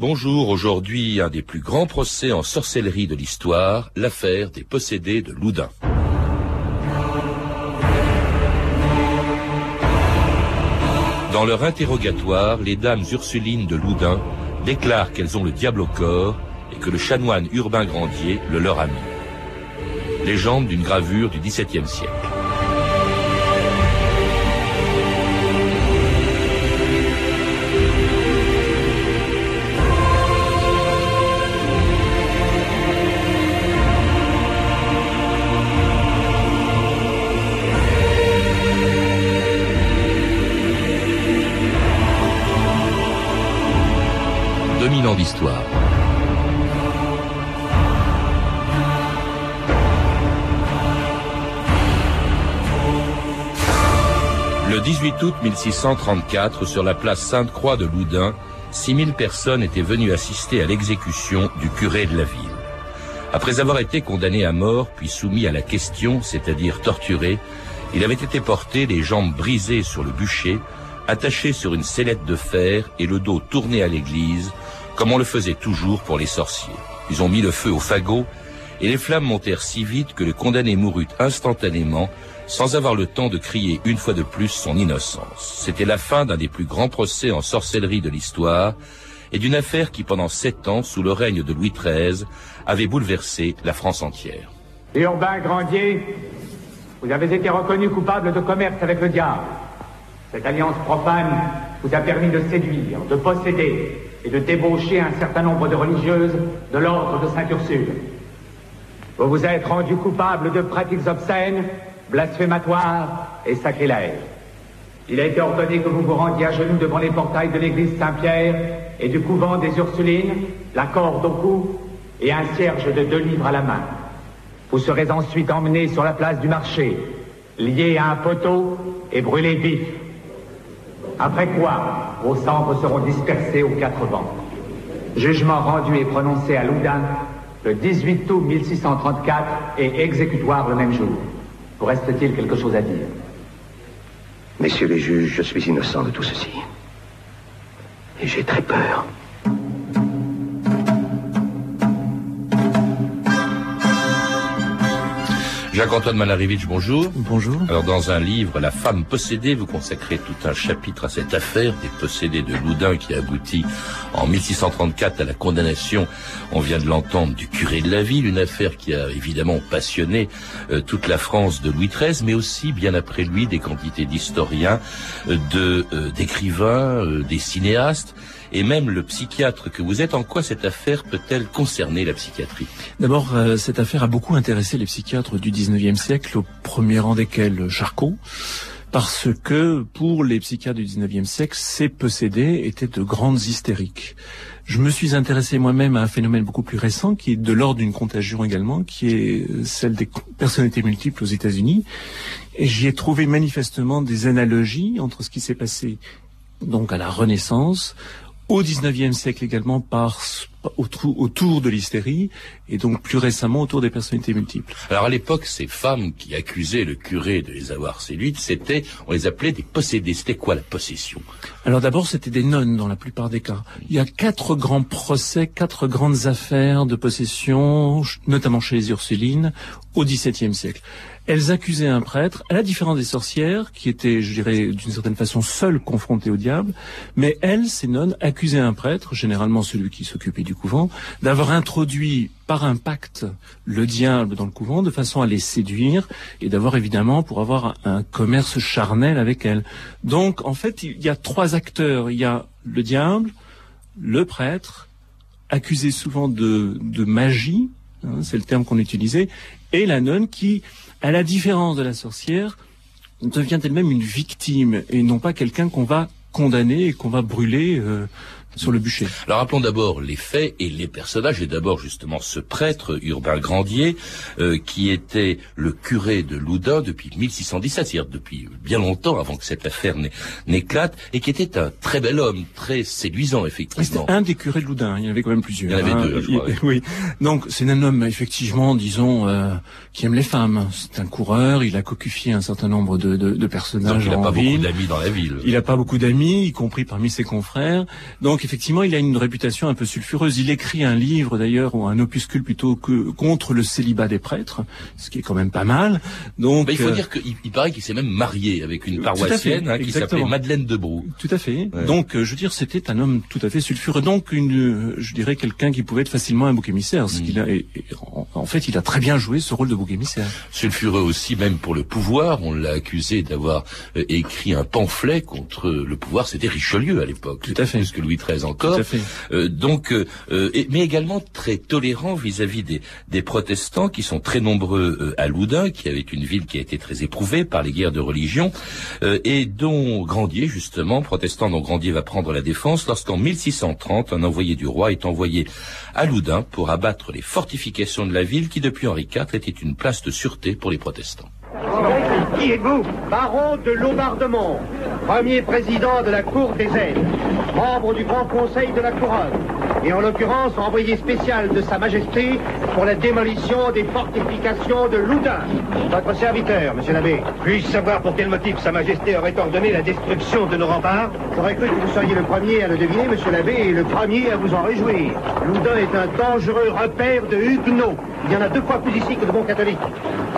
Bonjour, aujourd'hui un des plus grands procès en sorcellerie de l'histoire, l'affaire des possédés de Loudun. Dans leur interrogatoire, les dames Ursulines de Loudun déclarent qu'elles ont le diable au corps et que le chanoine Urbain Grandier le leur a mis. Légende d'une gravure du XVIIe siècle. Ans d'histoire. Le 18 août 1634, sur la place Sainte-Croix de Loudun, 6000 personnes étaient venues assister à l'exécution du curé de la ville. Après avoir été condamné à mort, puis soumis à la question, c'est-à-dire torturé, il avait été porté, les jambes brisées sur le bûcher, attaché sur une sellette de fer et le dos tourné à l'église, comme on le faisait toujours pour les sorciers. Ils ont mis le feu au fagot, et les flammes montèrent si vite que le condamné mourut instantanément, sans avoir le temps de crier une fois de plus son innocence. C'était la fin d'un des plus grands procès en sorcellerie de l'histoire, et d'une affaire qui, pendant sept ans, sous le règne de Louis XIII, avait bouleversé la France entière. Urbain Grandier, vous avez été reconnu coupable de commerce avec le diable. Cette alliance profane vous a permis de séduire, de posséder, et de débaucher un certain nombre de religieuses de l'ordre de Saint-Ursule. Vous vous êtes rendu coupable de pratiques obscènes, blasphématoires et sacrilèges. Il a été ordonné que vous vous rendiez à genoux devant les portails de l'église Saint-Pierre et du couvent des Ursulines, la corde au cou et un cierge de deux livres à la main. Vous serez ensuite emmené sur la place du marché, lié à un poteau et brûlé vif. Après quoi, vos cendres seront dispersées aux quatre vents. Jugement rendu et prononcé à Loudun le 18 août 1634 et exécutoire le même jour. Vous reste-t-il quelque chose à dire? Messieurs les juges, je suis innocent de tout ceci. Et j'ai très peur. Jacques-Antoine Malarivitch, bonjour. Bonjour. Alors, dans un livre, La femme possédée, vous consacrez tout un chapitre à cette affaire des possédés de Loudun qui aboutit en 1634 à la condamnation, on vient de l'entendre, du curé de la ville, une affaire qui a évidemment passionné euh, toute la France de Louis XIII, mais aussi, bien après lui, des quantités d'historiens, euh, de euh, d'écrivains, des cinéastes et même le psychiatre que vous êtes. En quoi cette affaire peut-elle concerner la psychiatrie? D'abord, euh, cette affaire a beaucoup intéressé les psychiatres du 19e siècle, au premier rang desquels Charcot parce que pour les psychiatres du 19e siècle, ces possédés étaient de grandes hystériques. Je me suis intéressé moi-même à un phénomène beaucoup plus récent qui est de l'ordre d'une contagion également, qui est celle des personnalités multiples aux États-Unis. Et j'y ai trouvé manifestement des analogies entre ce qui s'est passé donc à la Renaissance, au XIXe siècle également par autour de l'hystérie et donc plus récemment autour des personnalités multiples. Alors à l'époque, ces femmes qui accusaient le curé de les avoir séduites, c'était, on les appelait des possédés. C'était quoi la possession? Alors d'abord, c'était des nonnes dans la plupart des cas. Il y a quatre grands procès, quatre grandes affaires de possession, notamment chez les Ursulines, au XVIIe siècle. Elles accusaient un prêtre, à la différence des sorcières, qui étaient, je dirais, d'une certaine façon seules confrontées au diable, mais elles, ces nonnes, accusaient un prêtre, généralement celui qui s'occupait du couvent, d'avoir introduit par un pacte le diable dans le couvent de façon à les séduire et d'avoir évidemment pour avoir un commerce charnel avec elles. Donc en fait, il y a trois acteurs. Il y a le diable, le prêtre, accusé souvent de, magie, hein, c'est le terme qu'on utilisait, et la nonne qui, à la différence de la sorcière, devient elle-même une victime et non pas quelqu'un qu'on va condamner et qu'on va brûler euh, sur le bûcher. Alors rappelons d'abord les faits et les personnages, et d'abord justement ce prêtre Urbain Grandier, euh, qui était le curé de Loudun depuis 1617, c'est-à-dire depuis bien longtemps avant que cette affaire n'éclate, et qui était un très bel homme, très séduisant effectivement. C'était un des curés de Loudun, il y en avait quand même plusieurs. Il y en avait hein. deux, je crois, oui. Donc c'est un homme effectivement, disons, euh, qui aime les femmes. C'est un coureur, il a cocufié un certain nombre de, de, de personnages Donc, il n'a pas beaucoup d'amis dans la ville. Il n'a pas beaucoup d'amis, y compris parmi ses confrères. Donc donc effectivement, il a une réputation un peu sulfureuse. Il écrit un livre d'ailleurs ou un opuscule plutôt que contre le célibat des prêtres, ce qui est quand même pas mal. Donc il faut dire qu'il il paraît qu'il s'est même marié avec une paroissienne hein, qui s'appelait Madeleine de Brou. Tout à fait. Donc je veux dire, c'était un homme tout à fait sulfureux. Donc une, je dirais quelqu'un qui pouvait être facilement un bouc émissaire. Ce qu'il a, en, fait, il a très bien joué ce rôle de bouc émissaire. Sulfureux aussi, même pour le pouvoir. On l'a accusé d'avoir écrit un pamphlet contre le pouvoir. C'était Richelieu à l'époque. Tout à fait. Plus que Louis XIII encore. Tout à fait. Euh, donc, euh, mais également très tolérant vis-à-vis des, des, protestants qui sont très nombreux euh, à Loudun, qui avait une ville qui a été très éprouvée par les guerres de religion, et dont Grandier, justement, protestant dont Grandier va prendre la défense, lorsqu'en 1630, un envoyé du roi est envoyé à Loudun pour abattre les fortifications de la ville qui, depuis Henri IV, était une place de sûreté pour les protestants. Qui êtes-vous Baron de Laubardemont, premier président de la Cour des aides, membre du Grand Conseil de la Couronne, et en l'occurrence envoyé spécial de Sa Majesté pour la démolition des fortifications de Loudun. Votre serviteur, monsieur l'abbé. Puis-je savoir pour quel motif Sa Majesté aurait ordonné la destruction de nos remparts J'aurais cru que vous seriez le premier à le deviner, monsieur l'abbé, et le premier à vous en réjouir. Loudun est un dangereux repère de huguenots. Il y en a deux fois plus ici que de bons catholiques.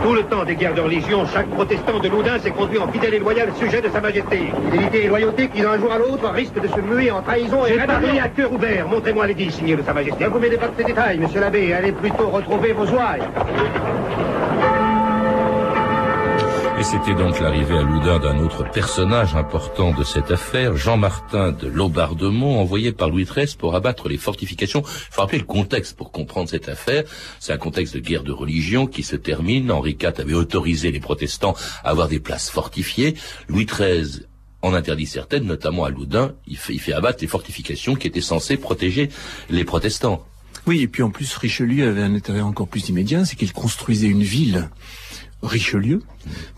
Tout le temps des guerres de religion, chaque protestant de Loudun s'est conduit en fidèle et loyal sujet de Sa Majesté. Fidélité et loyauté qui, d'un jour à l'autre, risquent de se muer en trahison et rébellion. à cœur ouvert. Montrez-moi les dix, signé de Sa Majesté. Ne vous mettez pas de ces détails, monsieur l'abbé. Allez plutôt retrouver vos ouailles. Et c'était donc l'arrivée à Loudun d'un autre personnage important de cette affaire, Jean-Martin de Laubardemont, envoyé par Louis XIII pour abattre les fortifications. Il faut rappeler le contexte pour comprendre cette affaire. C'est un contexte de guerre de religion qui se termine. Henri IV avait autorisé les protestants à avoir des places fortifiées. Louis XIII en interdit certaines, notamment à Loudun. Il il fait abattre les fortifications qui étaient censées protéger les protestants. Oui, et puis en plus, Richelieu avait un intérêt encore plus immédiat, c'est qu'il construisait une ville Richelieu,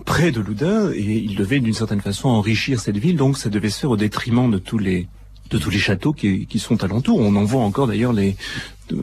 près de Loudun, et il devait d'une certaine façon enrichir cette ville, donc ça devait se faire au détriment de tous les de tous les châteaux qui, qui sont alentours. On en voit encore d'ailleurs les,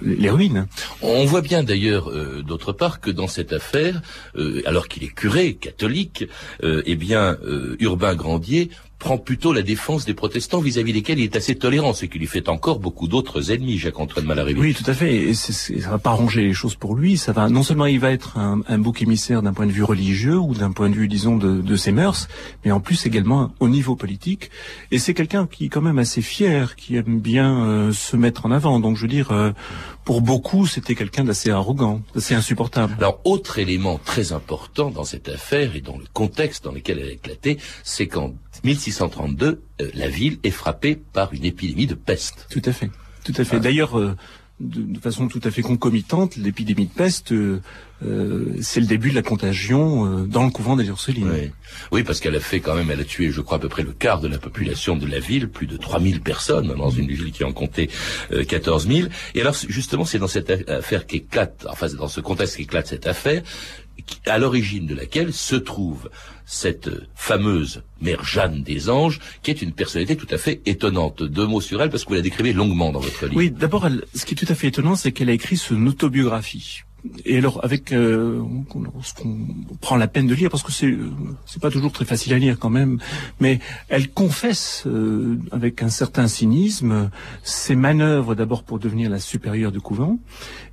les ruines. On voit bien d'ailleurs, euh, d'autre part, que dans cette affaire, euh, alors qu'il est curé catholique, euh, eh bien, Urbain Grandier prend plutôt la défense des protestants vis-à-vis desquels il est assez tolérant, ce qui lui fait encore beaucoup d'autres ennemis, Jacques-Antoine Malarivé. Oui, tout à fait. Et ça va pas arranger les choses pour lui. Ça va non seulement il va être un, un bouc émissaire d'un point de vue religieux ou d'un point de vue, disons, de, de, ses mœurs, mais en plus également au niveau politique. Et c'est quelqu'un qui est quand même assez fier, qui aime bien euh, se mettre en avant. Donc je veux dire, euh, pour beaucoup, c'était quelqu'un d'assez arrogant, d'assez insupportable. Alors, autre élément très important dans cette affaire et dans le contexte dans lequel elle a éclaté, c'est qu'en 1632, euh, la ville est frappée par une épidémie de peste. Tout à fait. Tout à fait. Ah. D'ailleurs, euh, de, façon tout à fait concomitante, l'épidémie de peste, euh, c'est le début de la contagion dans le couvent des Ursulines. Oui. oui, parce qu'elle a fait quand même, elle a tué, je crois, à peu près le quart de la population de la ville, plus de 3000 personnes, dans une ville qui en comptait 14 000. Et alors, justement, c'est dans cette affaire qu'éclate, enfin, dans ce contexte qu'éclate cette affaire, à l'origine de laquelle se trouve cette fameuse mère Jeanne des Anges, qui est une personnalité tout à fait étonnante. Deux mots sur elle, parce que vous la décrivez longuement dans votre livre. Oui, d'abord, ce qui est tout à fait étonnant, c'est qu'elle a écrit son autobiographie et alors avec euh, ce qu'on prend la peine de lire parce que c'est c'est pas toujours très facile à lire quand même mais elle confesse euh, avec un certain cynisme ses manœuvres d'abord pour devenir la supérieure du couvent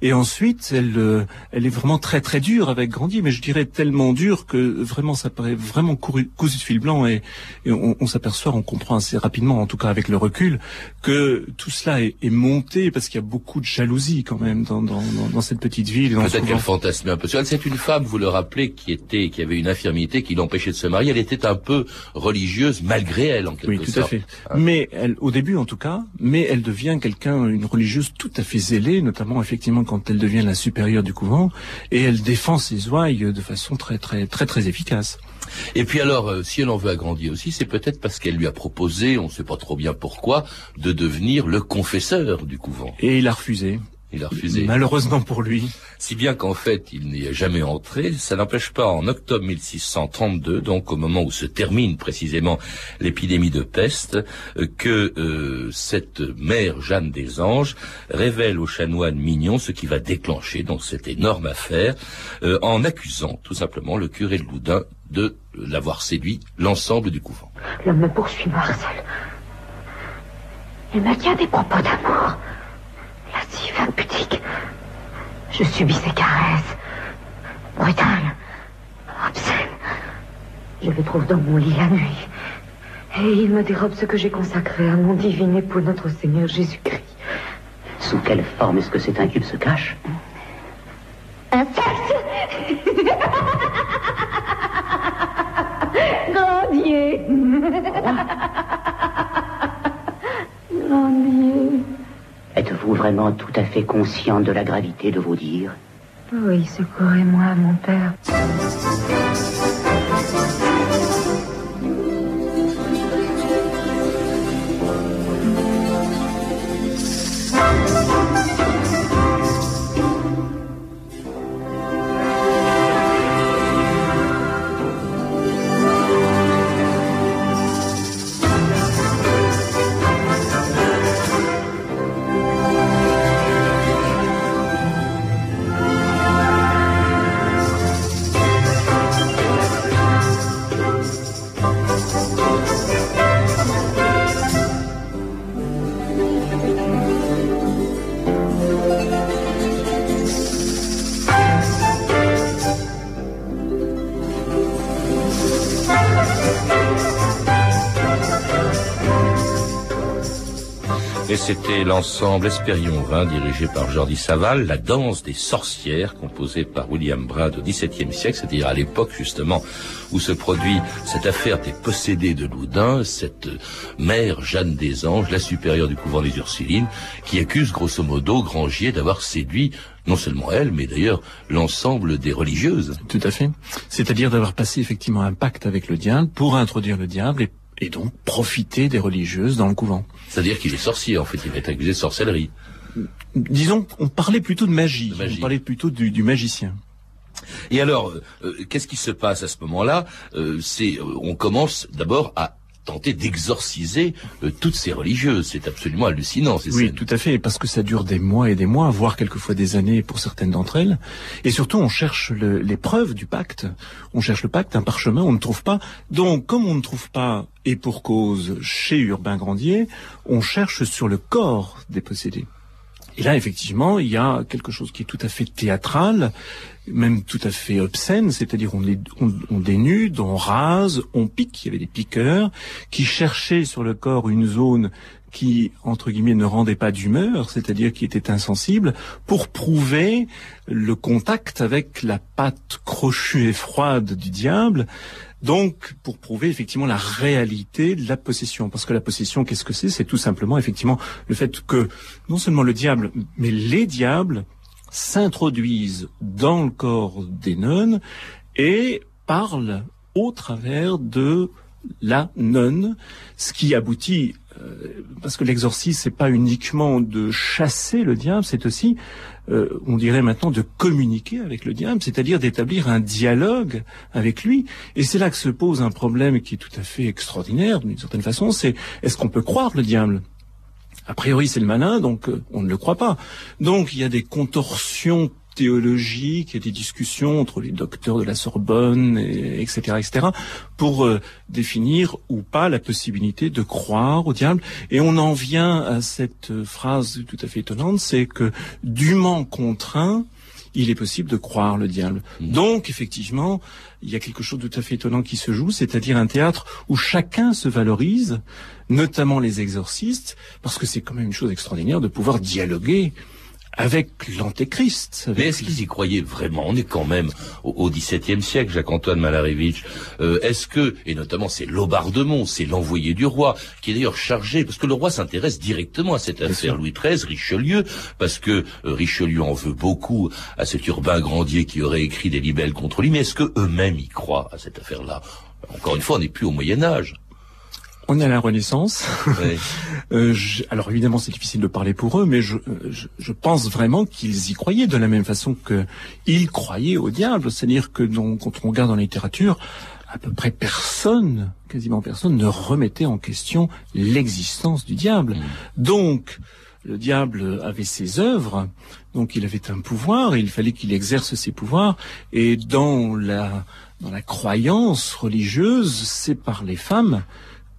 et ensuite elle euh, elle est vraiment très très dure avec Grandier mais je dirais tellement dure que vraiment ça paraît vraiment cousu de fil blanc et, on, s'aperçoit on comprend assez rapidement en tout cas avec le recul que tout cela est, monté parce qu'il y a beaucoup de jalousie quand même dans, dans cette petite ville Peut-être qu'elle fantasme un peu sur elle. C'est une femme, vous le rappelez, qui était, qui avait une infirmité qui l'empêchait de se marier. Elle était un peu religieuse malgré elle, en quelque sorte. Oui, tout à fait. Hein. Mais elle, au début en tout cas, mais elle devient quelqu'un, une religieuse tout à fait zélée, notamment effectivement quand elle devient la supérieure du couvent, et elle défend ses ouailles de façon très très très très efficace. Et puis alors, euh, si elle en veut agrandir aussi, c'est peut-être parce qu'elle lui a proposé, on ne sait pas trop bien pourquoi, de devenir le confesseur du couvent. Et il a refusé. Il a refusé. Malheureusement pour lui. Si bien qu'en fait, il n'y est jamais entré. Ça n'empêche pas, en octobre 1632, donc au moment où se termine précisément l'épidémie de peste, euh, que euh, cette mère Jeanne des Anges révèle au chanoine Mignon ce qui va déclencher donc cette énorme affaire, euh, en accusant tout simplement le curé de Loudun de l'avoir séduit l'ensemble du couvent. L'homme me poursuit, Marcel. Il me tient des propos d'amour. Impudique. Je subis ses caresses. Brutales. Obscènes. Je le trouve dans mon lit la nuit. Et il me dérobe ce que j'ai consacré à mon divin époux, notre Seigneur Jésus-Christ. Sous quelle forme est-ce que cet incube se cache Un sexe Grandier Grandier Êtes-vous vraiment tout à fait conscient de la gravité de vos dires? Oui, secourez-moi, mon père. Et c'était l'ensemble Espérion 20 dirigé par Jordi Saval, la danse des sorcières composée par William Brad au XVIIe siècle, c'est-à-dire à, l'époque justement où se produit cette affaire des possédés de Loudun, cette mère Jeanne des Anges, la supérieure du couvent des Ursulines, qui accuse grosso modo Grangier d'avoir séduit non seulement elle, mais d'ailleurs l'ensemble des religieuses. Tout à fait. C'est-à-dire d'avoir passé effectivement un pacte avec le diable pour introduire le diable et et donc profiter des religieuses dans le couvent. C'est-à-dire qu'il est sorcier, en fait, il être accusé de sorcellerie. Disons, on parlait plutôt de magie, de magie. on parlait plutôt du, du magicien. Et alors, euh, qu'est-ce qui se passe à ce moment-là? Euh, C'est, euh, on commence d'abord à tenter d'exorciser euh, toutes ces religieuses. C'est absolument hallucinant. Ces oui, scènes. tout à fait, parce que ça dure des mois et des mois, voire quelquefois des années pour certaines d'entre elles. Et surtout, on cherche le, les preuves du pacte. On cherche le pacte, un parchemin, on ne trouve pas. Donc, comme on ne trouve pas, et pour cause, chez Urbain Grandier, on cherche sur le corps des possédés. Et là, effectivement, il y a quelque chose qui est tout à fait théâtral, même tout à fait obscène, c'est-à-dire on, dénude, on rase, on pique, il y avait des piqueurs qui cherchaient sur le corps une zone qui, entre guillemets, ne rendait pas d'humeur, c'est-à-dire qui était insensible, pour prouver le contact avec la pâte crochue et froide du diable, donc, pour prouver effectivement la réalité de la possession. Parce que la possession, qu'est-ce que c'est? C'est tout simplement effectivement le fait que non seulement le diable, mais les diables s'introduisent dans le corps des nonnes et parlent au travers de la nonne, ce qui aboutit euh, parce que l'exorcisme c'est pas uniquement de chasser le diable, c'est aussi euh, on dirait maintenant de communiquer avec le diable, c'est-à-dire d'établir un dialogue avec lui. Et c'est là que se pose un problème qui est tout à fait extraordinaire d'une certaine façon, c'est est-ce qu'on peut croire le diable? A priori, c'est le malin, donc euh, on ne le croit pas. Donc il y a des contorsions y a des discussions entre les docteurs de la Sorbonne, et, etc., etc., pour euh, définir ou pas la possibilité de croire au diable. Et on en vient à cette phrase tout à fait étonnante, c'est que dûment contraint, il est possible de croire le diable. Mmh. Donc, effectivement, il y a quelque chose de tout à fait étonnant qui se joue, c'est-à-dire un théâtre où chacun se valorise, notamment les exorcistes, parce que c'est quand même une chose extraordinaire de pouvoir dialoguer avec l'antéchrist. Mais est-ce qu'ils y croyaient vraiment? On est quand même au XVIIe siècle, Jacques-Antoine Malarevitch. Euh, est-ce que, et notamment c'est Laubardemont, c'est l'envoyé du roi, qui est d'ailleurs chargé, parce que le roi s'intéresse directement à cette affaire Louis XIII, Richelieu, parce que euh, Richelieu en veut beaucoup à cet Urbain Grandier qui aurait écrit des libelles contre lui, mais est-ce que eux-mêmes y croient à cette affaire-là? Encore une fois, on n'est plus au Moyen Âge. On est à la Renaissance. Oui. euh, je, alors évidemment, c'est difficile de parler pour eux, mais je, je, je pense vraiment qu'ils y croyaient de la même façon qu'ils croyaient au diable. C'est-à-dire que donc, quand on regarde dans la littérature, à peu près personne, quasiment personne, ne remettait en question l'existence du diable. Mmh. Donc, le diable avait ses œuvres, donc il avait un pouvoir, et il fallait qu'il exerce ses pouvoirs, et dans la, dans la croyance religieuse, c'est par les femmes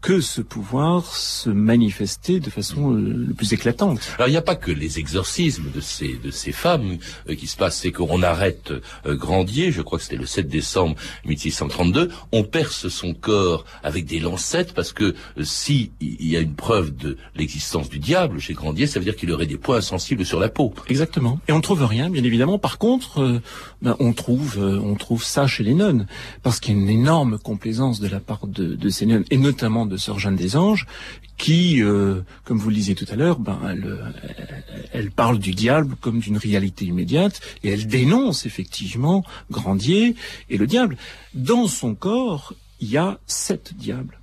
que ce pouvoir se manifestait de façon euh, le plus éclatante. Alors il n'y a pas que les exorcismes de ces de ces femmes euh, qui se passent, c'est qu'on arrête euh, Grandier, je crois que c'était le 7 décembre 1632, on perce son corps avec des lancettes parce que si il y a une preuve de l'existence du diable chez Grandier, ça veut dire qu'il aurait des points sensibles sur la peau. Exactement. Et on ne trouve rien, bien évidemment. Par contre, ben, on trouve on trouve ça chez les nonnes parce qu'il y a une énorme complaisance de la part de, de ces nonnes et notamment de Sœur Jeanne des Anges, qui, euh, comme vous le disiez tout à l'heure, ben, elle, elle, parle du diable comme d'une réalité immédiate, et elle dénonce effectivement Grandier et le diable. Dans son corps, il y a sept diables.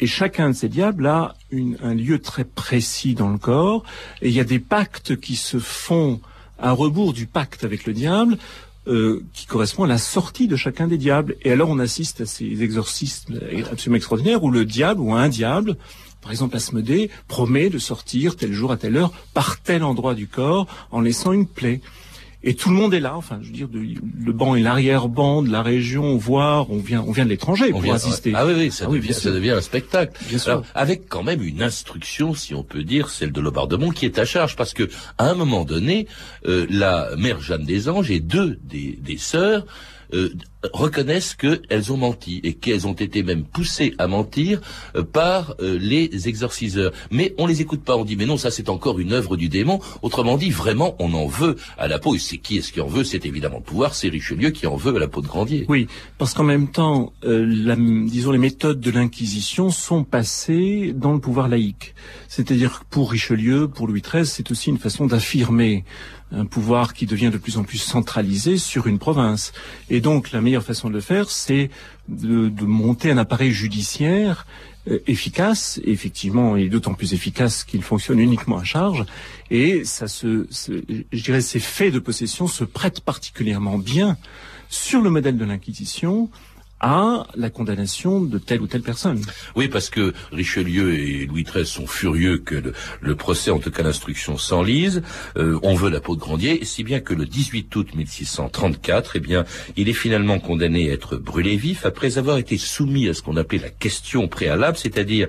Et chacun de ces diables a un lieu très précis dans le corps, et il y a des pactes qui se font à rebours du pacte avec le diable euh, qui correspond à la sortie de chacun des diables. Et alors on assiste à ces exorcismes absolument extraordinaires où le diable ou un diable, par exemple Asmodée, promet de sortir tel jour à telle heure par tel endroit du corps en laissant une plaie. Et tout le monde est là, enfin, je veux dire, le banc et l'arrière-banc de la région, voire on vient, on vient de l'étranger pour assister. Ah oui, oui, ça, ah devient, ça devient un spectacle. Bien sûr. avec quand même une instruction, si on peut dire, celle de Lobardemont, qui est à charge, parce que à un moment donné, euh, la mère Jeanne des Anges et deux des, des sœurs euh, reconnaissent qu'elles ont menti et qu'elles ont été même poussées à mentir euh, par euh, les exorciseurs. Mais on les écoute pas, on dit mais non, ça c'est encore une œuvre du démon. Autrement dit, vraiment, on en veut à la peau. Et c'est qui est-ce qui en veut? C'est évidemment le pouvoir, c'est Richelieu qui en veut à la peau de Grandier. Oui, parce qu'en même temps, la, disons les méthodes de l'Inquisition sont passées dans le pouvoir laïque. C'est-à-dire que pour Richelieu, pour Louis XIII, c'est aussi une façon d'affirmer un pouvoir qui devient de plus en plus centralisé sur une province. Et donc la meilleure façon de le faire, c'est de, monter un appareil judiciaire euh, efficace, effectivement, et d'autant plus efficace qu'il fonctionne uniquement à charge. Et ça je dirais, ces faits de possession se prêtent particulièrement bien sur le modèle de l'Inquisition, à la condamnation de telle ou telle personne. Oui, parce que Richelieu et Louis XIII sont furieux que le, procès, en tout cas l'instruction, s'enlise. Euh, on veut la peau de Grandier, si bien que le 18 août 1634, eh bien, il est finalement condamné à être brûlé vif après avoir été soumis à ce qu'on appelait la question préalable, c'est-à-dire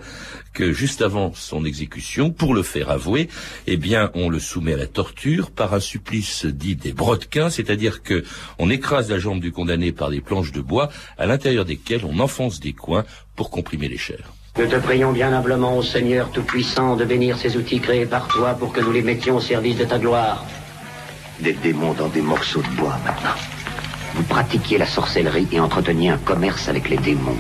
que juste avant son exécution, pour le faire avouer, eh bien, on le soumet à la torture par un supplice dit des brodequins, c'est-à-dire que on écrase la jambe du condamné par des planches de bois, à l'intérieur desquelles on enfonce des coins pour comprimer les chairs. Nous te prions bien humblement, au Seigneur Tout-Puissant, de bénir ces outils créés par toi pour que nous les mettions au service de ta gloire. Des démons dans des morceaux de bois maintenant. Vous pratiquiez la sorcellerie et entreteniez un commerce avec les démons.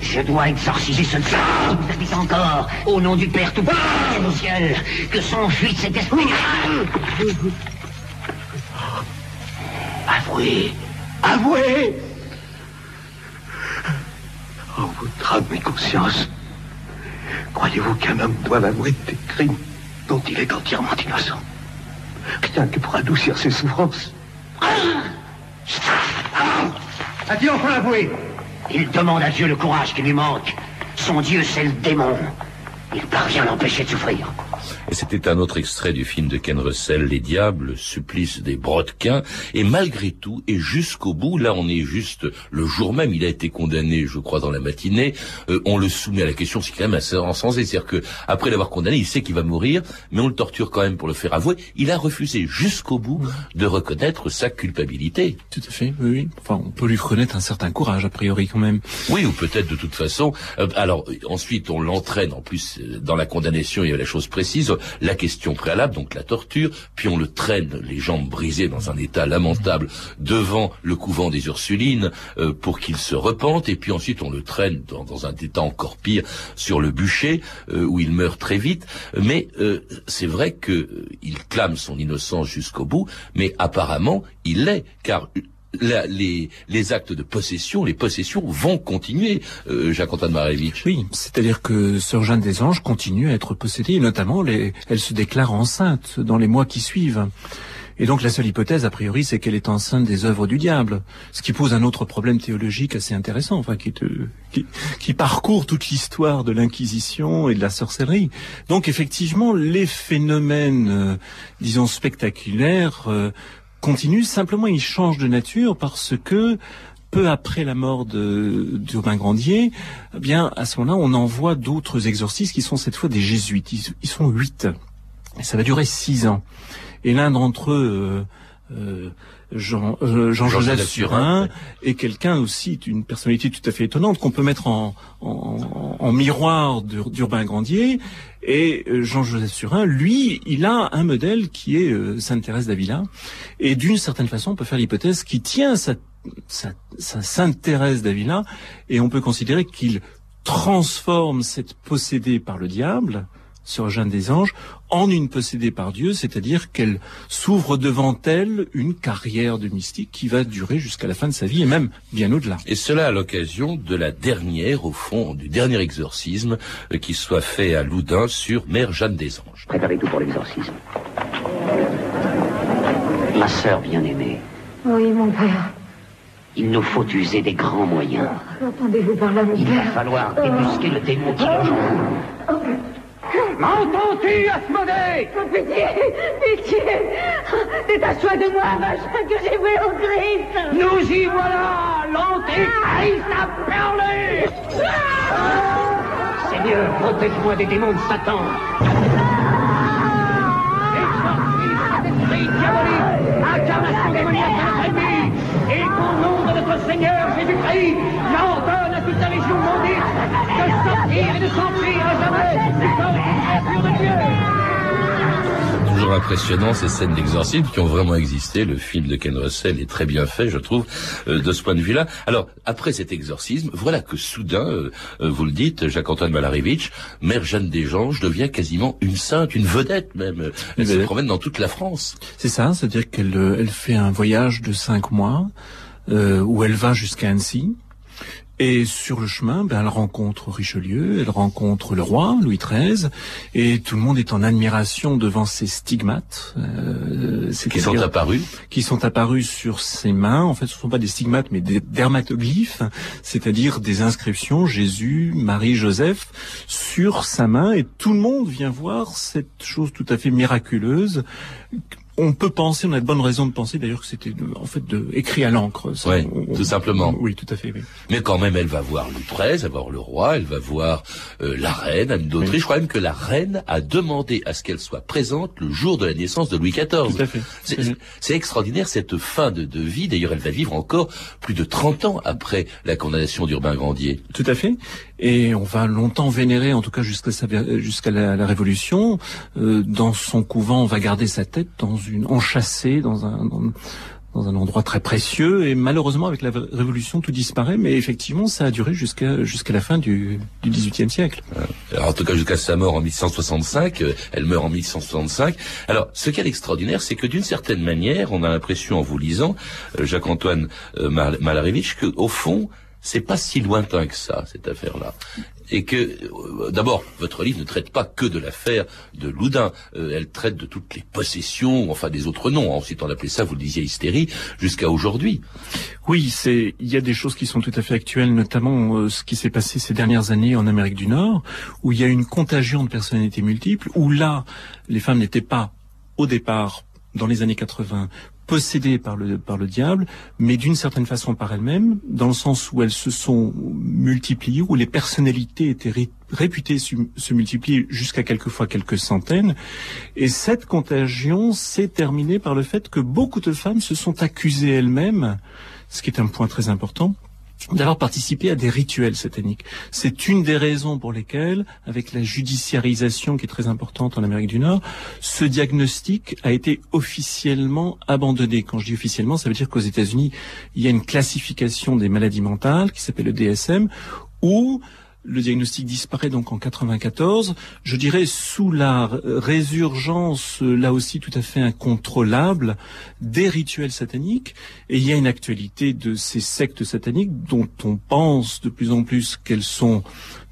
Je dois exorciser ce diable qui dit encore, au nom du Père tout au ciel, que s'enfuit cet esprit. Avouez, avouez Oh, votre âme et conscience, croyez-vous qu'un homme doit avouer des crimes dont il est entièrement innocent? Rien que pour adoucir ses souffrances. A-t-il enfin avoué il demande à Dieu le courage qui lui manque. Son Dieu, c'est le démon. Il parvient à l'empêcher de souffrir. Et c'était un autre extrait du film de Ken Russell, Les Diables, supplice des brodequins. Et malgré tout, et jusqu'au bout, là on est juste le jour même, il a été condamné, je crois, dans la matinée, euh, on le soumet à la question, c'est quand même assez insensé. C'est-à-dire que après l'avoir condamné, il sait qu'il va mourir, mais on le torture quand même pour le faire avouer. Il a refusé jusqu'au bout de reconnaître sa culpabilité. Tout à fait, oui, oui. Enfin, on peut lui reconnaître un certain courage, a priori, quand même. Oui, ou peut-être de toute façon. Euh, alors, ensuite, on l'entraîne, en plus, euh, dans la condamnation, il y a la chose précise la question préalable, donc la torture, puis on le traîne, les jambes brisées dans un état lamentable, devant le couvent des Ursulines euh, pour qu'il se repente, et puis ensuite on le traîne dans, un état encore pire sur le bûcher, euh, où il meurt très vite. Mais euh, c'est vrai qu'il clame son innocence jusqu'au bout, mais apparemment il l'est, car les, les, actes de possession, les possessions vont continuer, euh, Jacques-Antoine Marevitch. Oui, c'est-à-dire que Sœur Jeanne des Anges continue à être possédée, et notamment les, elle se déclare enceinte dans les mois qui suivent. Et donc la seule hypothèse, a priori, c'est qu'elle est enceinte des œuvres du diable, ce qui pose un autre problème théologique assez intéressant, enfin qui, qui, qui parcourt toute l'histoire de l'Inquisition et de la sorcellerie. Donc effectivement, les phénomènes, euh, disons spectaculaires, euh, continue, simplement il change de nature parce que peu après la mort d'Urbain Grandier, eh bien à ce moment-là, on envoie d'autres exorcistes qui sont cette fois des jésuites. Ils, sont huit. Et ça va durer six ans. Et l'un d'entre eux, euh, euh Jean, euh, Jean, Joseph Surin est quelqu'un aussi, une personnalité tout à fait étonnante qu'on peut mettre en, en, en miroir d'Urbain Grandier. Et euh, Jean-Joseph Surin, lui, il a un modèle qui est euh, Sainte Thérèse d'Avila. Et d'une certaine façon, on peut faire l'hypothèse qu'il tient sa, sa, sa Sainte Thérèse d'Avila, et on peut considérer qu'il transforme cette possédée par le diable, sur Jeanne des Anges en une possédée par Dieu, c'est-à-dire qu'elle s'ouvre devant elle une carrière de mystique qui va durer jusqu'à la fin de sa vie et même bien au-delà. Et cela à l'occasion de la dernière, au fond, du dernier exorcisme euh, qui soit fait à Loudun sur Mère Jeanne des Anges. Préparez tout pour l'exorcisme. Ma sœur bien-aimée. Oui, mon père. Il nous faut user des grands moyens. Entendez-vous par là, mon Il père va falloir débusquer le démon qui loge en vous. M'entends-tu, Asmodée Pitié, pitié Détache-toi de moi, machin que j'ai voué au Christ Nous y voilà L'Antéchrist a parlé Seigneur, protège-moi des démons de Satan. Esprit diabolique Incarnation démoniaque de notre ennemi Et qu'au nom de notre Seigneur Jésus-Christ, à toute la légion maudite de sortir et de s'enfuir à jamais du corps et créature de Dieu Toujours impressionnant ces scènes d'exorcisme qui ont vraiment existé. Le film de Ken Russell est très bien fait, je trouve, euh, de ce point de vue-là. Alors, après cet exorcisme, voilà que soudain, euh, euh, vous le dites, Jacques-Antoine Malarevitch, Mère Jeanne des Anges devient quasiment une sainte, une vedette même. Elle se promène dans toute la France. C'est ça, c'est-à-dire qu'elle elle fait un voyage de cinq mois où elle va jusqu'à Annecy. Et sur le chemin, ben, elle rencontre Richelieu, elle rencontre le roi Louis XIII, et tout le monde est en admiration devant ces stigmates. Euh, qui sont apparus Qui sont apparus sur ses mains. En fait, ce ne sont pas des stigmates, mais des dermatoglyphes, c'est-à-dire des inscriptions Jésus, Marie, Joseph sur sa main, et tout le monde vient voir cette chose tout à fait miraculeuse on peut penser, on a de bonnes raisons de penser d'ailleurs que c'était en fait de, écrit à l'encre. Oui, tout simplement. oui, tout à fait. Oui. Mais quand même, elle va voir Louis XIII, elle va voir le roi, elle va voir euh, la reine, Anne d'Autriche. Je crois même que la reine a demandé à ce qu'elle soit présente le jour de la naissance de Louis XIV. Tout à fait. C'est extraordinaire cette fin de, de vie. D'ailleurs, elle va vivre encore plus de 30 ans après la condamnation d'Urbain Grandier. Tout à fait. Et on va longtemps vénérer, en tout cas jusqu'à jusqu'à la, la, Révolution. Euh, dans son couvent, on va garder sa tête dans une enchâssée dans un dans, dans un endroit très précieux et malheureusement avec la révolution tout disparaît mais effectivement ça a duré jusqu'à jusqu'à la fin du, du XVIIIe siècle. Alors, en tout cas jusqu'à sa mort en 1165, euh, elle meurt en 1165. Alors ce qui est extraordinaire c'est que d'une certaine manière on a l'impression en vous lisant euh, Jacques-Antoine euh, Malarevitch que au fond c'est pas si lointain que ça cette affaire-là et que euh, d'abord votre livre ne traite pas que de l'affaire de Loudun, euh, elle traite de toutes les possessions, enfin des autres noms, ensuite on appelait ça, vous le disiez, hystérie, jusqu'à aujourd'hui. Oui, c'est il y a des choses qui sont tout à fait actuelles, notamment euh, ce qui s'est passé ces dernières années en Amérique du Nord, où il y a une contagion de personnalités multiples, où là les femmes n'étaient pas au départ dans les années 80 possédées par le, par le diable, mais d'une certaine façon par elles-mêmes, dans le sens où elles se sont multipliées, où les personnalités étaient réputées se multiplier jusqu'à quelquefois quelques centaines. Et cette contagion s'est terminée par le fait que beaucoup de femmes se sont accusées elles-mêmes, ce qui est un point très important, d'avoir participé à des rituels sataniques. C'est une des raisons pour lesquelles, avec la judiciarisation qui est très importante en Amérique du Nord, ce diagnostic a été officiellement abandonné. Quand je dis officiellement, ça veut dire qu'aux États-Unis, il y a une classification des maladies mentales qui s'appelle le DSM, où le diagnostic disparaît donc en 94. Je dirais sous la résurgence, là aussi tout à fait incontrôlable, des rituels sataniques. Et il y a une actualité de ces sectes sataniques dont on pense de plus en plus qu'elles sont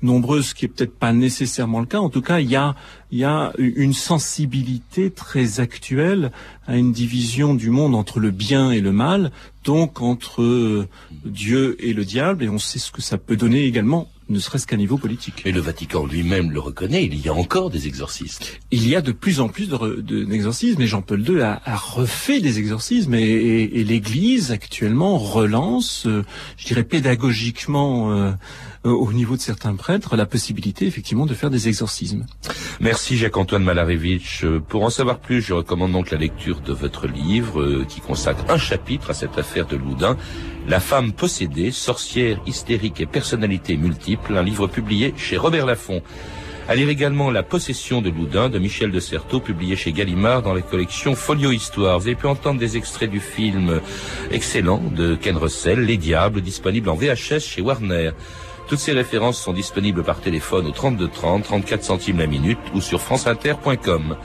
nombreuses, ce qui est peut-être pas nécessairement le cas. En tout cas, il y a, il y a une sensibilité très actuelle à une division du monde entre le bien et le mal, donc entre Dieu et le diable. Et on sait ce que ça peut donner également ne serait-ce qu'à niveau politique. Et le Vatican lui-même le reconnaît, il y a encore des exorcistes. Il y a de plus en plus d'exorcismes, de, et Jean-Paul II a, a, refait des exorcismes, et, et, et l'Église actuellement relance, euh, je dirais pédagogiquement, euh, euh, au niveau de certains prêtres la possibilité effectivement de faire des exorcismes. Merci Jacques-Antoine Malarevitch. Euh, pour en savoir plus, je recommande donc la lecture de votre livre euh, qui consacre un chapitre à cette affaire de Loudun, La femme possédée, sorcière hystérique et personnalité multiple, un livre publié chez Robert Laffont. À lire également La possession de Loudun de Michel de Certeau, publié chez Gallimard dans la collection Folio Histoire. Vous avez pu entendre des extraits du film excellent de Ken Russell, Les Diables, disponible en VHS chez Warner. Toutes ces références sont disponibles par téléphone au 32 30, 34 centimes la minute ou sur franceinter.com.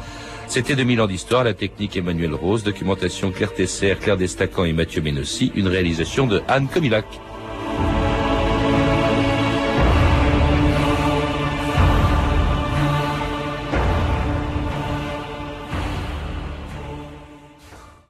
C'était 2000 ans d'histoire, la technique Emmanuel Rose, documentation Claire Tesser, Claire Destacan et Mathieu Ménossi, une réalisation de Anne Comilac.